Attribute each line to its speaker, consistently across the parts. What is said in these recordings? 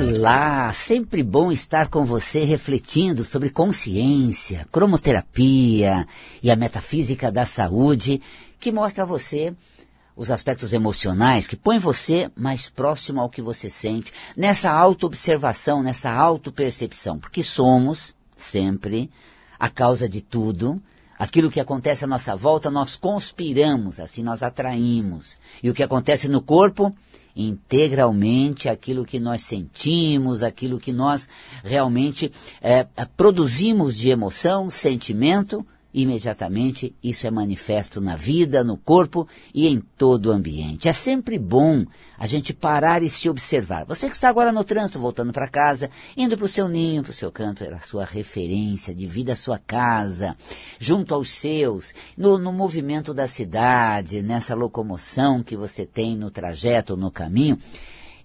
Speaker 1: Olá, sempre bom estar com você refletindo sobre consciência, cromoterapia e a metafísica da saúde, que mostra a você os aspectos emocionais que põem você mais próximo ao que você sente, nessa autoobservação, nessa autopercepção, porque somos sempre a causa de tudo. Aquilo que acontece à nossa volta, nós conspiramos, assim nós atraímos. E o que acontece no corpo, integralmente aquilo que nós sentimos, aquilo que nós realmente é, produzimos de emoção, sentimento, imediatamente isso é manifesto na vida, no corpo e em todo o ambiente. É sempre bom a gente parar e se observar. Você que está agora no trânsito, voltando para casa, indo para o seu ninho, para o seu canto, era a sua referência de vida, a sua casa, junto aos seus, no, no movimento da cidade, nessa locomoção que você tem no trajeto, no caminho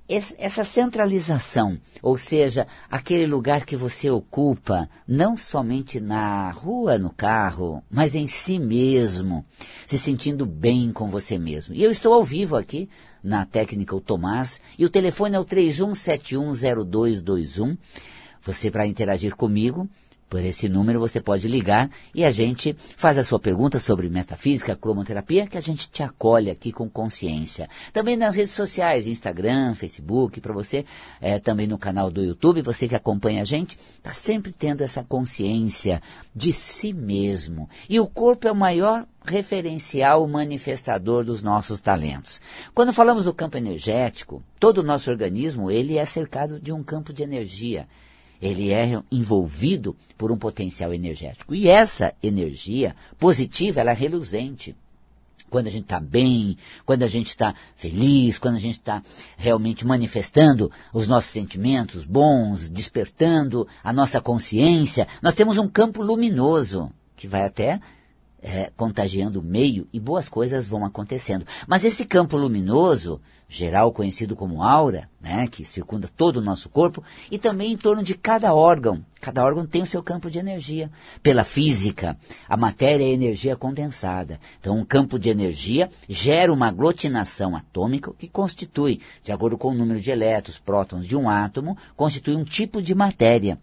Speaker 1: essa centralização, ou seja, aquele lugar que você ocupa, não somente na rua, no carro, mas em si mesmo, se sentindo bem com você mesmo. E eu estou ao vivo aqui na técnica o Tomás, e o telefone é o 31710221. Você para interagir comigo, por esse número você pode ligar e a gente faz a sua pergunta sobre metafísica, cromoterapia, que a gente te acolhe aqui com consciência. Também nas redes sociais, Instagram, Facebook, para você, é, também no canal do YouTube, você que acompanha a gente, está sempre tendo essa consciência de si mesmo. E o corpo é o maior referencial manifestador dos nossos talentos. Quando falamos do campo energético, todo o nosso organismo ele é cercado de um campo de energia ele é envolvido por um potencial energético. E essa energia positiva, ela é reluzente. Quando a gente está bem, quando a gente está feliz, quando a gente está realmente manifestando os nossos sentimentos bons, despertando a nossa consciência, nós temos um campo luminoso que vai até é, contagiando o meio e boas coisas vão acontecendo. Mas esse campo luminoso, geral conhecido como aura, né, que circunda todo o nosso corpo, e também em torno de cada órgão. Cada órgão tem o seu campo de energia. Pela física, a matéria é energia condensada. Então, um campo de energia gera uma aglutinação atômica que constitui, de acordo com o número de elétrons, prótons de um átomo, constitui um tipo de matéria.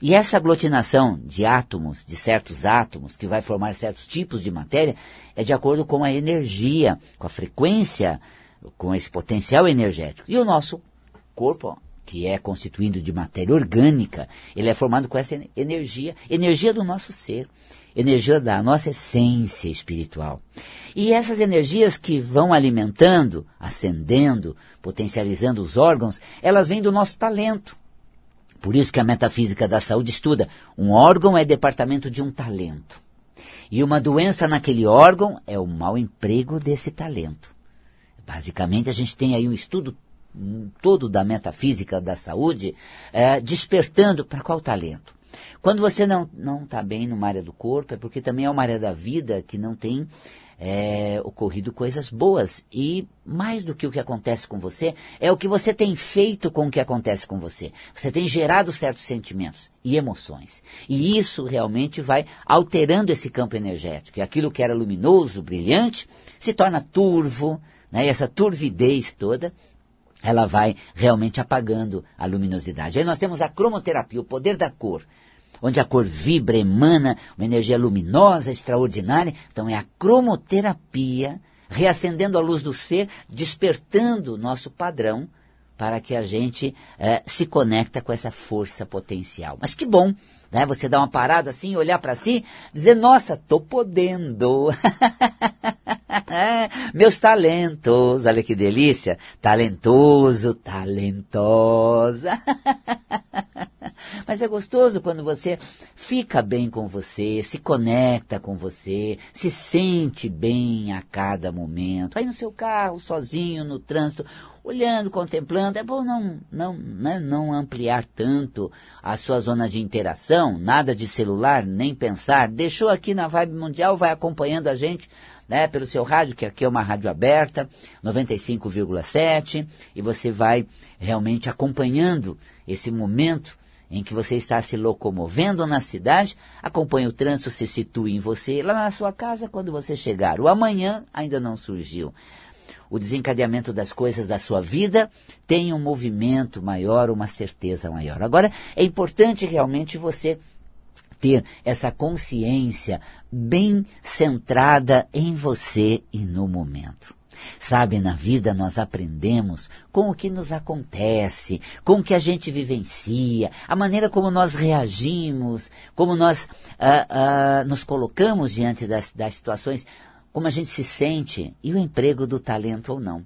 Speaker 1: E essa aglutinação de átomos, de certos átomos, que vai formar certos tipos de matéria, é de acordo com a energia, com a frequência com esse potencial energético. E o nosso corpo, que é constituído de matéria orgânica, ele é formado com essa energia, energia do nosso ser, energia da nossa essência espiritual. E essas energias que vão alimentando, acendendo, potencializando os órgãos, elas vêm do nosso talento. Por isso que a metafísica da saúde estuda, um órgão é departamento de um talento. E uma doença naquele órgão é o mau emprego desse talento. Basicamente, a gente tem aí um estudo todo da metafísica da saúde é, despertando para qual talento. Quando você não não está bem numa área do corpo, é porque também é uma área da vida que não tem é, ocorrido coisas boas. E mais do que o que acontece com você, é o que você tem feito com o que acontece com você. Você tem gerado certos sentimentos e emoções. E isso realmente vai alterando esse campo energético. E aquilo que era luminoso, brilhante, se torna turvo, né? E essa turvidez toda, ela vai realmente apagando a luminosidade. Aí nós temos a cromoterapia, o poder da cor, onde a cor vibra, emana uma energia luminosa, extraordinária. Então é a cromoterapia reacendendo a luz do ser, despertando o nosso padrão para que a gente é, se conecta com essa força potencial. Mas que bom, né? Você dar uma parada assim, olhar para si, dizer, nossa, tô podendo. Meus talentos, olha que delícia. Talentoso, talentosa. Mas é gostoso quando você fica bem com você, se conecta com você, se sente bem a cada momento. Aí no seu carro, sozinho, no trânsito, olhando, contemplando. É bom não, não, né, não ampliar tanto a sua zona de interação, nada de celular, nem pensar. Deixou aqui na Vibe Mundial, vai acompanhando a gente né, pelo seu rádio, que aqui é uma rádio aberta, 95,7, e você vai realmente acompanhando esse momento em que você está se locomovendo na cidade, acompanhe o trânsito, se situe em você, lá na sua casa, quando você chegar. O amanhã ainda não surgiu. o desencadeamento das coisas da sua vida tem um movimento maior, uma certeza maior. Agora, é importante realmente você ter essa consciência bem centrada em você e no momento. Sabe, na vida nós aprendemos com o que nos acontece, com o que a gente vivencia, a maneira como nós reagimos, como nós ah, ah, nos colocamos diante das, das situações, como a gente se sente e o emprego do talento ou não.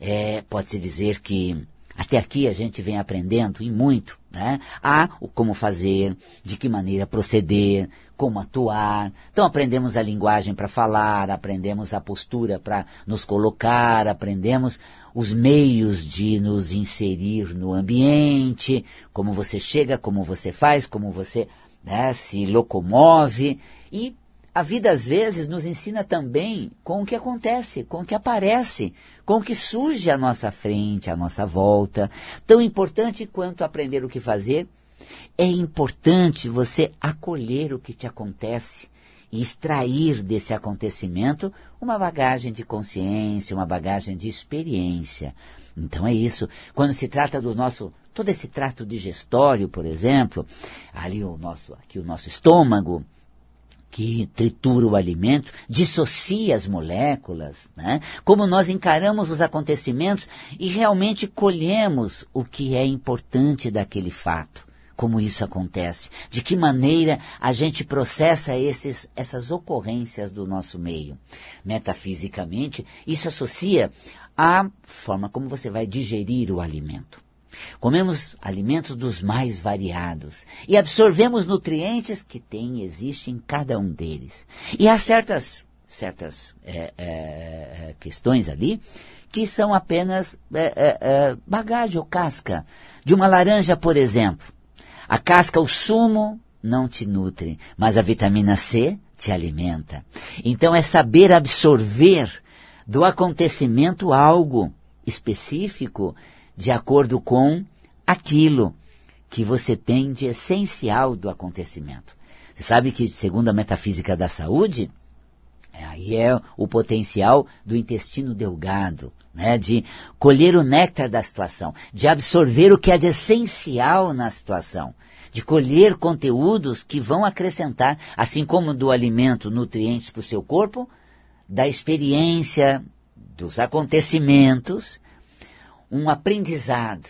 Speaker 1: É, Pode-se dizer que até aqui a gente vem aprendendo e muito, né? A o como fazer, de que maneira proceder, como atuar. Então aprendemos a linguagem para falar, aprendemos a postura para nos colocar, aprendemos os meios de nos inserir no ambiente, como você chega, como você faz, como você né, se locomove e a vida às vezes nos ensina também com o que acontece, com o que aparece, com o que surge à nossa frente, à nossa volta. Tão importante quanto aprender o que fazer, é importante você acolher o que te acontece e extrair desse acontecimento uma bagagem de consciência, uma bagagem de experiência. Então é isso. Quando se trata do nosso todo esse trato digestório, por exemplo, ali o nosso aqui o nosso estômago, que tritura o alimento, dissocia as moléculas, né? como nós encaramos os acontecimentos e realmente colhemos o que é importante daquele fato. Como isso acontece? De que maneira a gente processa esses, essas ocorrências do nosso meio? Metafisicamente, isso associa à forma como você vai digerir o alimento. Comemos alimentos dos mais variados e absorvemos nutrientes que tem e existe em cada um deles. E há certas, certas é, é, questões ali que são apenas é, bagagem ou casca. De uma laranja, por exemplo. A casca, o sumo, não te nutre, mas a vitamina C te alimenta. Então é saber absorver do acontecimento algo específico de acordo com aquilo que você tem de essencial do acontecimento. Você sabe que, segundo a metafísica da saúde, aí é o potencial do intestino delgado, né, de colher o néctar da situação, de absorver o que é de essencial na situação, de colher conteúdos que vão acrescentar, assim como do alimento, nutrientes para o seu corpo, da experiência, dos acontecimentos, um aprendizado.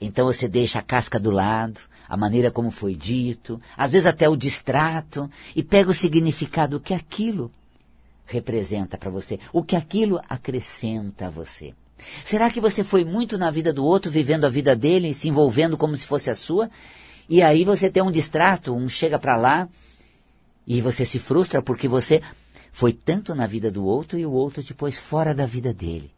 Speaker 1: Então você deixa a casca do lado, a maneira como foi dito, às vezes até o distrato, e pega o significado que aquilo representa para você, o que aquilo acrescenta a você. Será que você foi muito na vida do outro, vivendo a vida dele, se envolvendo como se fosse a sua? E aí você tem um distrato, um chega para lá, e você se frustra porque você foi tanto na vida do outro e o outro depois fora da vida dele.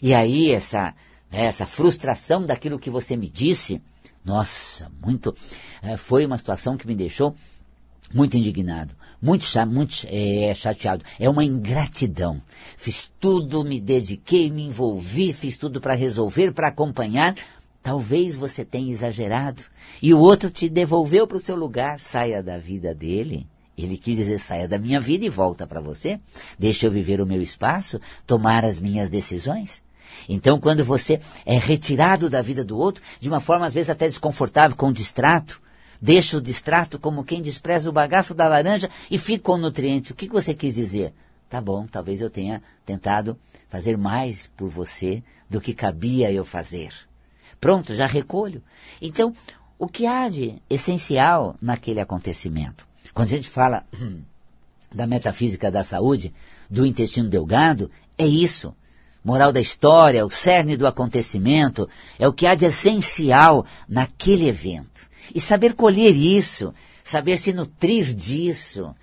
Speaker 1: E aí essa né, essa frustração daquilo que você me disse, nossa, muito, é, foi uma situação que me deixou muito indignado, muito, muito é, chateado. É uma ingratidão. Fiz tudo, me dediquei, me envolvi, fiz tudo para resolver, para acompanhar. Talvez você tenha exagerado e o outro te devolveu para o seu lugar. Saia da vida dele. Ele quis dizer, saia da minha vida e volta para você. Deixa eu viver o meu espaço, tomar as minhas decisões. Então, quando você é retirado da vida do outro, de uma forma às vezes até desconfortável, com distrato, deixa o distrato como quem despreza o bagaço da laranja e fica com o nutriente. O que você quis dizer? Tá bom, talvez eu tenha tentado fazer mais por você do que cabia eu fazer. Pronto, já recolho. Então, o que há de essencial naquele acontecimento? Quando a gente fala da metafísica da saúde, do intestino delgado, é isso moral da história, o cerne do acontecimento, é o que há de essencial naquele evento. E saber colher isso, saber se nutrir disso,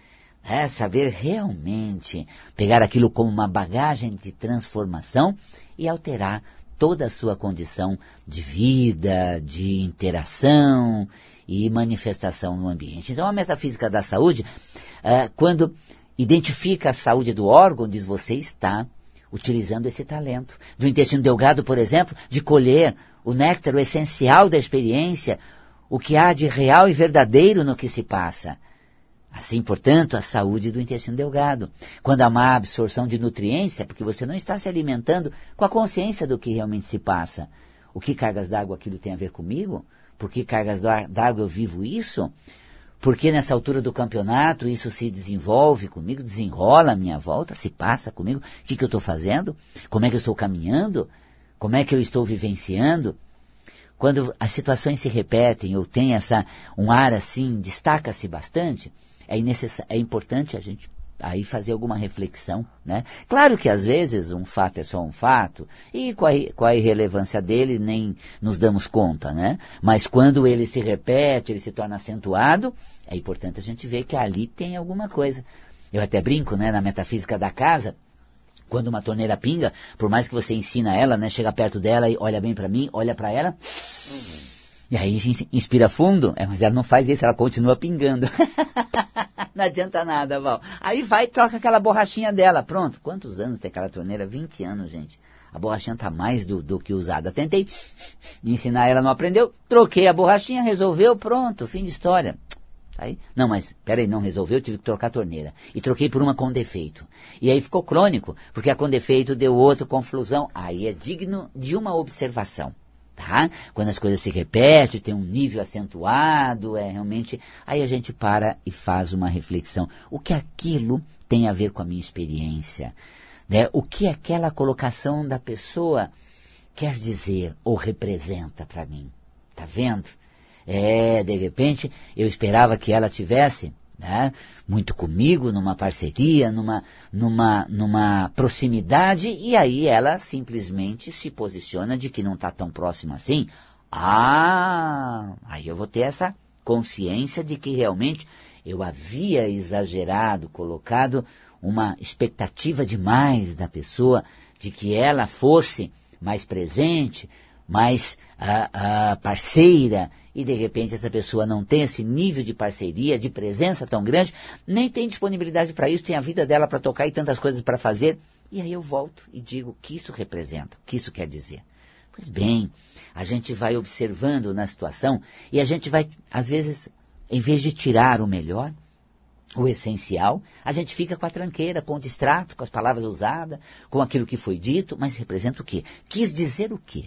Speaker 1: é saber realmente pegar aquilo como uma bagagem de transformação e alterar toda a sua condição de vida, de interação e manifestação no ambiente. Então, a metafísica da saúde, é, quando identifica a saúde do órgão, diz você está utilizando esse talento. Do intestino delgado, por exemplo, de colher o néctar, o essencial da experiência, o que há de real e verdadeiro no que se passa. Assim, portanto, a saúde do intestino delgado. Quando há má absorção de nutrientes, é porque você não está se alimentando com a consciência do que realmente se passa. O que cargas d'água aquilo tem a ver comigo? Por que cargas d'água eu vivo isso? Por que nessa altura do campeonato isso se desenvolve comigo, desenrola a minha volta, se passa comigo? O que, que eu estou fazendo? Como é que eu estou caminhando? Como é que eu estou vivenciando? Quando as situações se repetem ou tem essa, um ar assim, destaca-se bastante, é, é importante a gente aí fazer alguma reflexão, né? Claro que às vezes um fato é só um fato e com a, a irrelevância dele nem nos damos conta, né? Mas quando ele se repete, ele se torna acentuado, é importante a gente ver que ali tem alguma coisa. Eu até brinco, né, na metafísica da casa, quando uma torneira pinga, por mais que você ensina ela, né, chega perto dela e olha bem para mim, olha para ela, e aí inspira fundo, é, mas ela não faz isso, ela continua pingando. não adianta nada, Val. Aí vai e troca aquela borrachinha dela. Pronto. Quantos anos tem aquela torneira? 20 anos, gente. A borrachinha está mais do, do que usada. Tentei ensinar ela, não aprendeu. Troquei a borrachinha, resolveu, pronto, fim de história. Aí, não, mas peraí, não resolveu, tive que trocar a torneira. E troquei por uma com defeito. E aí ficou crônico, porque a com defeito deu outra confusão. Aí é digno de uma observação tá? Quando as coisas se repetem, tem um nível acentuado, é realmente. Aí a gente para e faz uma reflexão. O que aquilo tem a ver com a minha experiência? Né? O que aquela colocação da pessoa quer dizer ou representa para mim? Tá vendo? É, de repente, eu esperava que ela tivesse né? muito comigo, numa parceria, numa, numa, numa proximidade, e aí ela simplesmente se posiciona de que não está tão próxima assim. Ah, aí eu vou ter essa consciência de que realmente eu havia exagerado, colocado uma expectativa demais da pessoa, de que ela fosse mais presente, mais uh, uh, parceira, e de repente essa pessoa não tem esse nível de parceria, de presença tão grande, nem tem disponibilidade para isso, tem a vida dela para tocar e tantas coisas para fazer. E aí eu volto e digo o que isso representa, o que isso quer dizer. Pois bem, a gente vai observando na situação e a gente vai, às vezes, em vez de tirar o melhor, o essencial, a gente fica com a tranqueira, com o distrato, com as palavras usadas, com aquilo que foi dito, mas representa o quê? Quis dizer o quê?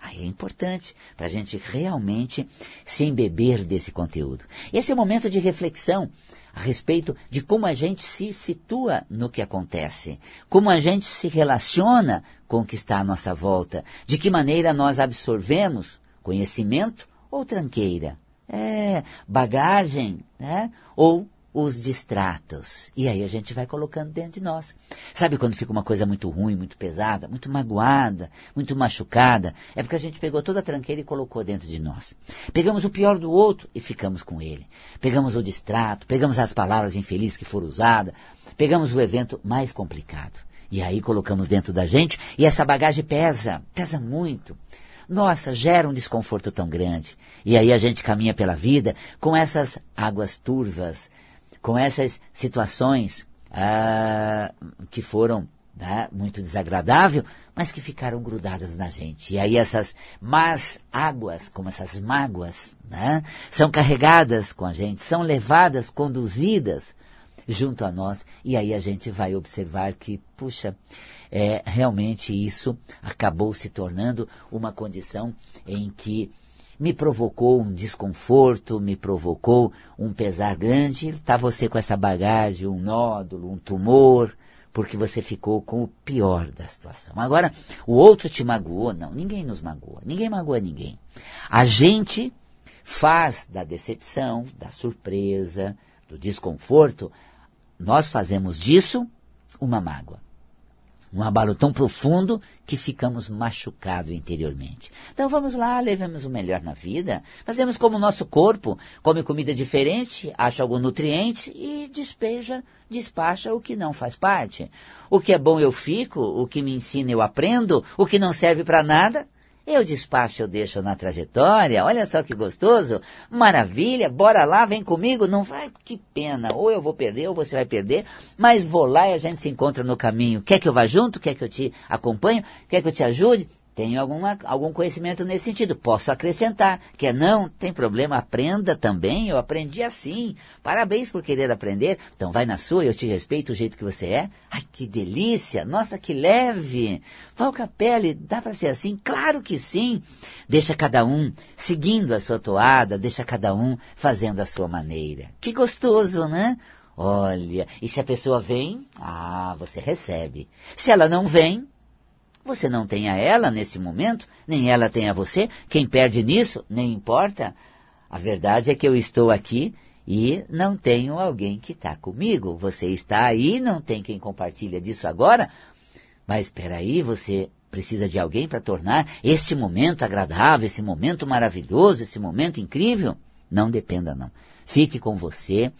Speaker 1: Aí é importante para a gente realmente se embeber desse conteúdo. Esse é o momento de reflexão a respeito de como a gente se situa no que acontece, como a gente se relaciona com o que está à nossa volta, de que maneira nós absorvemos conhecimento ou tranqueira, é, bagagem, né? ou os distratos. E aí a gente vai colocando dentro de nós. Sabe quando fica uma coisa muito ruim, muito pesada, muito magoada, muito machucada? É porque a gente pegou toda a tranqueira e colocou dentro de nós. Pegamos o pior do outro e ficamos com ele. Pegamos o distrato, pegamos as palavras infelizes que foram usadas, pegamos o evento mais complicado. E aí colocamos dentro da gente e essa bagagem pesa, pesa muito. Nossa, gera um desconforto tão grande. E aí a gente caminha pela vida com essas águas turvas, com essas situações ah, que foram né, muito desagradáveis, mas que ficaram grudadas na gente. E aí essas más águas, como essas mágoas, né, são carregadas com a gente, são levadas, conduzidas junto a nós, e aí a gente vai observar que, puxa, é, realmente isso acabou se tornando uma condição em que me provocou um desconforto, me provocou um pesar grande, está você com essa bagagem, um nódulo, um tumor, porque você ficou com o pior da situação. Agora, o outro te magoou? Não, ninguém nos magoa, ninguém magoa ninguém. A gente faz da decepção, da surpresa, do desconforto, nós fazemos disso uma mágoa um abalo tão profundo que ficamos machucados interiormente. Então vamos lá, levemos o melhor na vida, fazemos como o nosso corpo, come comida diferente, acha algum nutriente e despeja, despacha o que não faz parte. O que é bom eu fico, o que me ensina eu aprendo, o que não serve para nada, eu despacho, eu deixo na trajetória. Olha só que gostoso. Maravilha, bora lá, vem comigo. Não vai, que pena. Ou eu vou perder, ou você vai perder. Mas vou lá e a gente se encontra no caminho. Quer que eu vá junto? Quer que eu te acompanhe? Quer que eu te ajude? Tenho alguma, algum conhecimento nesse sentido. Posso acrescentar. Quer não? Tem problema, aprenda também. Eu aprendi assim. Parabéns por querer aprender. Então vai na sua, eu te respeito o jeito que você é. Ai, que delícia! Nossa, que leve! Valca pele, dá para ser assim? Claro que sim! Deixa cada um seguindo a sua toada, deixa cada um fazendo a sua maneira. Que gostoso, né? Olha, e se a pessoa vem, ah, você recebe. Se ela não vem, você não tem a ela nesse momento, nem ela tem a você. Quem perde nisso, nem importa. A verdade é que eu estou aqui e não tenho alguém que está comigo. Você está aí, não tem quem compartilha disso agora. Mas espera aí, você precisa de alguém para tornar este momento agradável, esse momento maravilhoso, esse momento incrível? Não dependa não. Fique com você,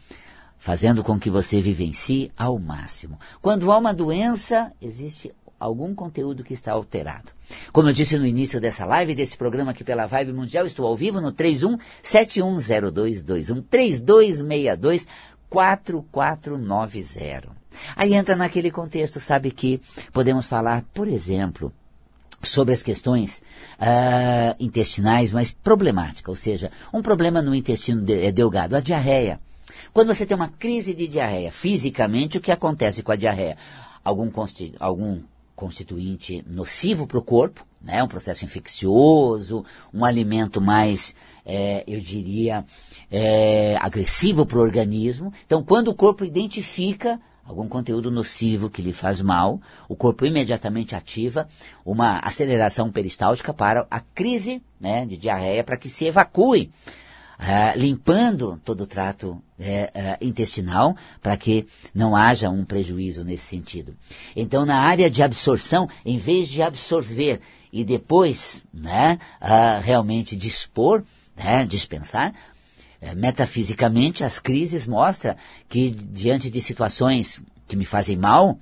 Speaker 1: fazendo com que você vivencie ao máximo. Quando há uma doença, existe algum conteúdo que está alterado. Como eu disse no início dessa live, desse programa aqui pela Vibe Mundial, estou ao vivo no 31710221 3262 4490. Aí entra naquele contexto, sabe que podemos falar, por exemplo, sobre as questões uh, intestinais mais problemáticas, ou seja, um problema no intestino é delgado, a diarreia. Quando você tem uma crise de diarreia, fisicamente, o que acontece com a diarreia? Algum, algum constituinte nocivo para o corpo, né? um processo infeccioso, um alimento mais, é, eu diria, é, agressivo para o organismo. Então, quando o corpo identifica algum conteúdo nocivo que lhe faz mal, o corpo imediatamente ativa uma aceleração peristáltica para a crise né, de diarreia para que se evacue uh, limpando todo o trato uh, intestinal para que não haja um prejuízo nesse sentido. Então, na área de absorção, em vez de absorver e depois né, realmente dispor, né, dispensar, eh, metafisicamente as crises mostram que diante de situações que me fazem mal,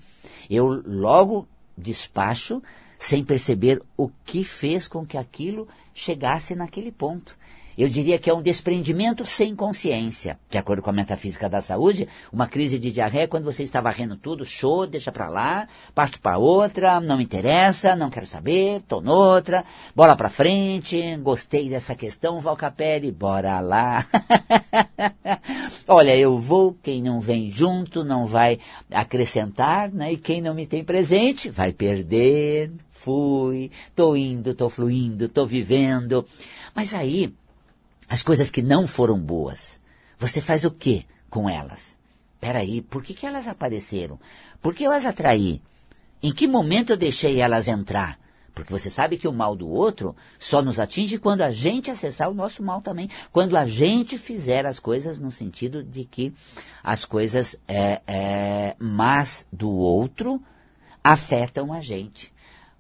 Speaker 1: eu logo despacho sem perceber o que fez com que aquilo chegasse naquele ponto eu diria que é um desprendimento sem consciência. De acordo com a metafísica da saúde, uma crise de diarreia é quando você está varrendo tudo, show, deixa para lá, parte para outra, não me interessa, não quero saber, tô noutra, bola para frente, gostei dessa questão, Valcapelli, bora lá. Olha, eu vou, quem não vem junto não vai acrescentar, né? E quem não me tem presente vai perder. Fui, tô indo, tô fluindo, tô vivendo. Mas aí, as coisas que não foram boas, você faz o que com elas? Peraí, por que, que elas apareceram? Por que eu as atraí? Em que momento eu deixei elas entrar? Porque você sabe que o mal do outro só nos atinge quando a gente acessar o nosso mal também. Quando a gente fizer as coisas no sentido de que as coisas é, é, más do outro afetam a gente.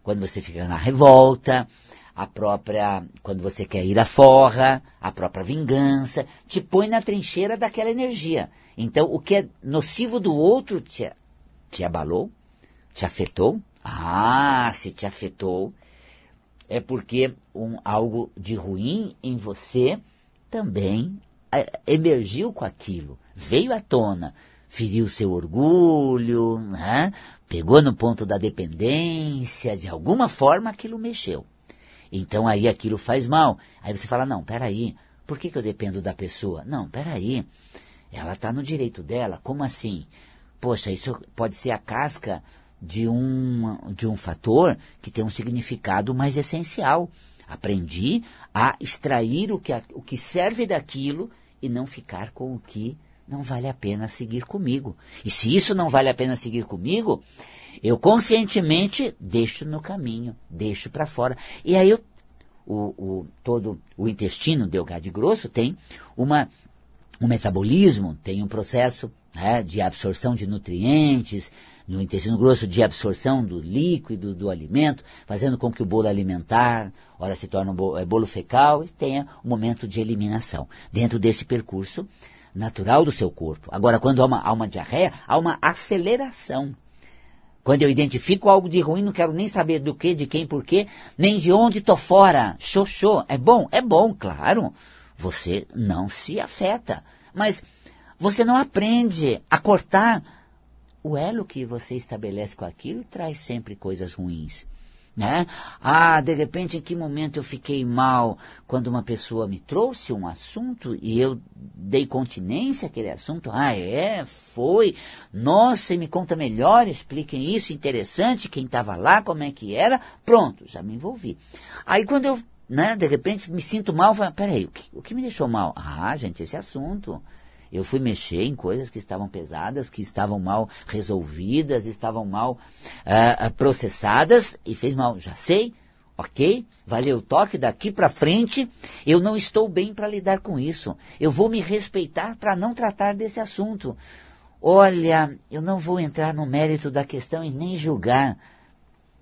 Speaker 1: Quando você fica na revolta, a própria, quando você quer ir à forra, a própria vingança, te põe na trincheira daquela energia. Então, o que é nocivo do outro te, te abalou, te afetou. Ah, se te afetou, é porque um, algo de ruim em você também é, emergiu com aquilo, veio à tona, feriu seu orgulho, né? Pegou no ponto da dependência, de alguma forma aquilo mexeu. Então aí aquilo faz mal. Aí você fala, não, peraí, por que, que eu dependo da pessoa? Não, peraí, ela está no direito dela, como assim? Poxa, isso pode ser a casca de um, de um fator que tem um significado mais essencial. Aprendi a extrair o que, o que serve daquilo e não ficar com o que não vale a pena seguir comigo. E se isso não vale a pena seguir comigo, eu conscientemente deixo no caminho, deixo para fora. E aí eu, o, o, todo o intestino delgado e grosso tem uma, um metabolismo, tem um processo né, de absorção de nutrientes, no intestino grosso de absorção do líquido do alimento, fazendo com que o bolo alimentar, ora se torne um bolo, é, bolo fecal e tenha um momento de eliminação. Dentro desse percurso natural do seu corpo. Agora, quando há uma, há uma diarreia, há uma aceleração quando eu identifico algo de ruim, não quero nem saber do que, de quem, por quê, nem de onde tô fora. Xoxô. É bom? É bom, claro. Você não se afeta. Mas você não aprende a cortar. O elo que você estabelece com aquilo traz sempre coisas ruins. Né? Ah, de repente, em que momento eu fiquei mal quando uma pessoa me trouxe um assunto e eu dei continência àquele assunto? Ah, é? Foi? Nossa, me conta melhor, expliquem isso, interessante, quem estava lá, como é que era. Pronto, já me envolvi. Aí quando eu, né, de repente, me sinto mal, falo, peraí, o que, o que me deixou mal? Ah, gente, esse assunto. Eu fui mexer em coisas que estavam pesadas, que estavam mal resolvidas, estavam mal uh, processadas e fez mal. Já sei, ok? Valeu o toque daqui para frente. Eu não estou bem para lidar com isso. Eu vou me respeitar para não tratar desse assunto. Olha, eu não vou entrar no mérito da questão e nem julgar.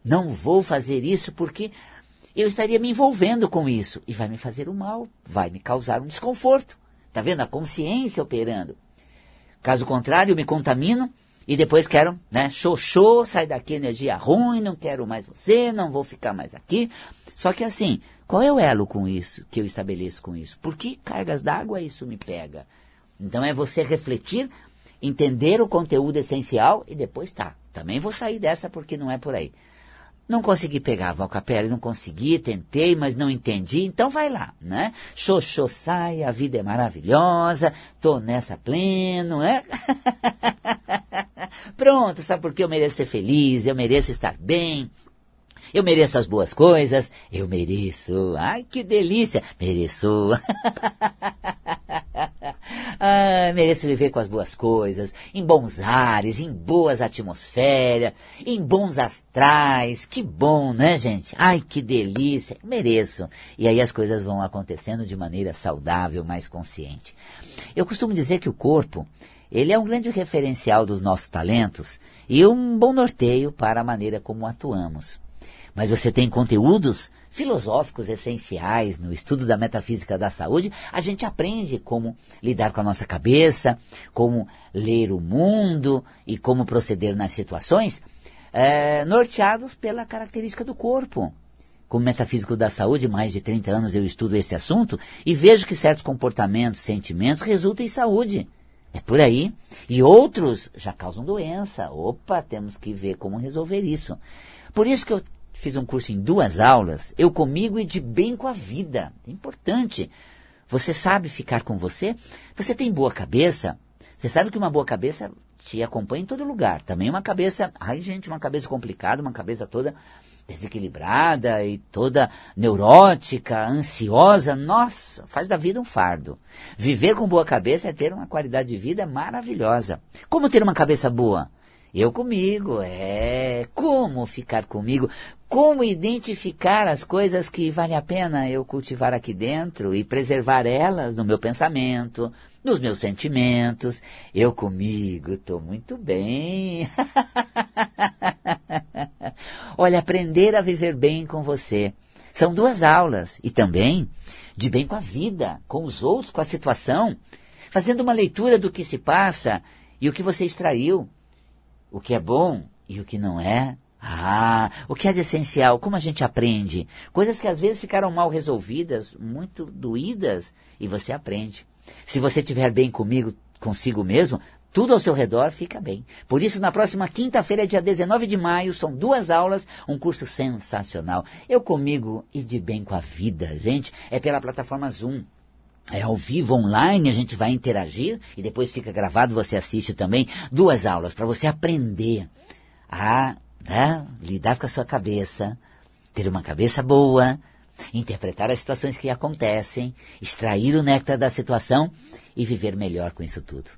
Speaker 1: Não vou fazer isso porque eu estaria me envolvendo com isso e vai me fazer o mal, vai me causar um desconforto. Está vendo? A consciência operando. Caso contrário, eu me contamino e depois quero, né? Show, sai daqui energia ruim, não quero mais você, não vou ficar mais aqui. Só que assim, qual é o elo com isso, que eu estabeleço com isso? Por que cargas d'água isso me pega? Então é você refletir, entender o conteúdo essencial e depois tá. Também vou sair dessa porque não é por aí. Não consegui pegar a Valcapelli, não consegui, tentei, mas não entendi, então vai lá, né? Xoxô sai, a vida é maravilhosa, tô nessa pleno, né? Pronto, sabe por que eu mereço ser feliz, eu mereço estar bem, eu mereço as boas coisas, eu mereço, ai que delícia, mereço. Ah, mereço viver com as boas coisas, em bons ares, em boas atmosferas, em bons astrais. Que bom, né, gente? Ai, que delícia. Mereço. E aí as coisas vão acontecendo de maneira saudável, mais consciente. Eu costumo dizer que o corpo, ele é um grande referencial dos nossos talentos e um bom norteio para a maneira como atuamos. Mas você tem conteúdos filosóficos essenciais no estudo da metafísica da saúde, a gente aprende como lidar com a nossa cabeça, como ler o mundo e como proceder nas situações, é, norteados pela característica do corpo. Como metafísico da saúde, mais de 30 anos eu estudo esse assunto e vejo que certos comportamentos, sentimentos resultam em saúde. É por aí. E outros já causam doença. Opa, temos que ver como resolver isso. Por isso que eu fiz um curso em duas aulas, eu comigo e de bem com a vida. É importante. Você sabe ficar com você? Você tem boa cabeça? Você sabe que uma boa cabeça te acompanha em todo lugar. Também uma cabeça, ai gente, uma cabeça complicada, uma cabeça toda desequilibrada e toda neurótica, ansiosa, nossa, faz da vida um fardo. Viver com boa cabeça é ter uma qualidade de vida maravilhosa. Como ter uma cabeça boa? Eu comigo, é. Como ficar comigo? Como identificar as coisas que vale a pena eu cultivar aqui dentro e preservar elas no meu pensamento, nos meus sentimentos? Eu comigo estou muito bem. Olha, aprender a viver bem com você. São duas aulas. E também de bem com a vida, com os outros, com a situação. Fazendo uma leitura do que se passa e o que você extraiu o que é bom e o que não é. Ah, o que é de essencial, como a gente aprende. Coisas que às vezes ficaram mal resolvidas, muito doídas, e você aprende. Se você estiver bem comigo, consigo mesmo, tudo ao seu redor fica bem. Por isso, na próxima quinta-feira, dia 19 de maio, são duas aulas, um curso sensacional. Eu comigo e de bem com a vida, gente, é pela plataforma Zoom é ao vivo, online, a gente vai interagir e depois fica gravado, você assiste também duas aulas para você aprender a né, lidar com a sua cabeça, ter uma cabeça boa, interpretar as situações que acontecem, extrair o néctar da situação e viver melhor com isso tudo.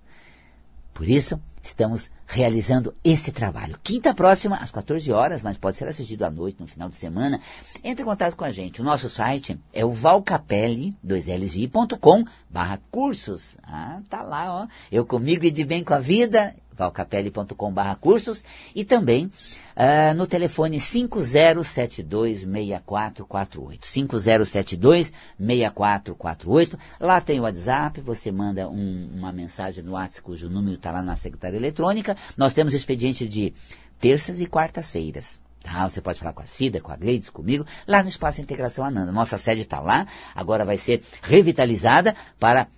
Speaker 1: Por isso, estamos realizando esse trabalho. Quinta próxima, às 14 horas, mas pode ser assistido à noite, no final de semana. Entre em contato com a gente. O nosso site é o valcapelli2lgi.com barra cursos. Ah, tá lá, ó. Eu comigo e de bem com a vida valcapelli.com.br cursos e também uh, no telefone 50726448. 50726448. Lá tem o WhatsApp, você manda um, uma mensagem no WhatsApp cujo número está lá na secretária eletrônica. Nós temos expediente de terças e quartas-feiras. Tá? Você pode falar com a Cida, com a Gleides, comigo, lá no Espaço Integração Ananda. Nossa sede está lá, agora vai ser revitalizada para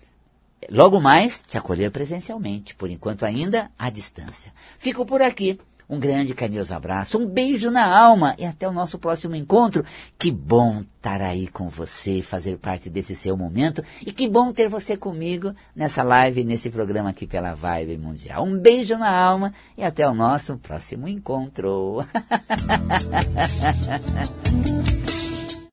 Speaker 1: logo mais te acolher presencialmente, por enquanto ainda à distância. Fico por aqui. Um grande carinhoso abraço, um beijo na alma e até o nosso próximo encontro. Que bom estar aí com você, fazer parte desse seu momento e que bom ter você comigo nessa live, nesse programa aqui pela Vibe Mundial. Um beijo na alma e até o nosso próximo encontro.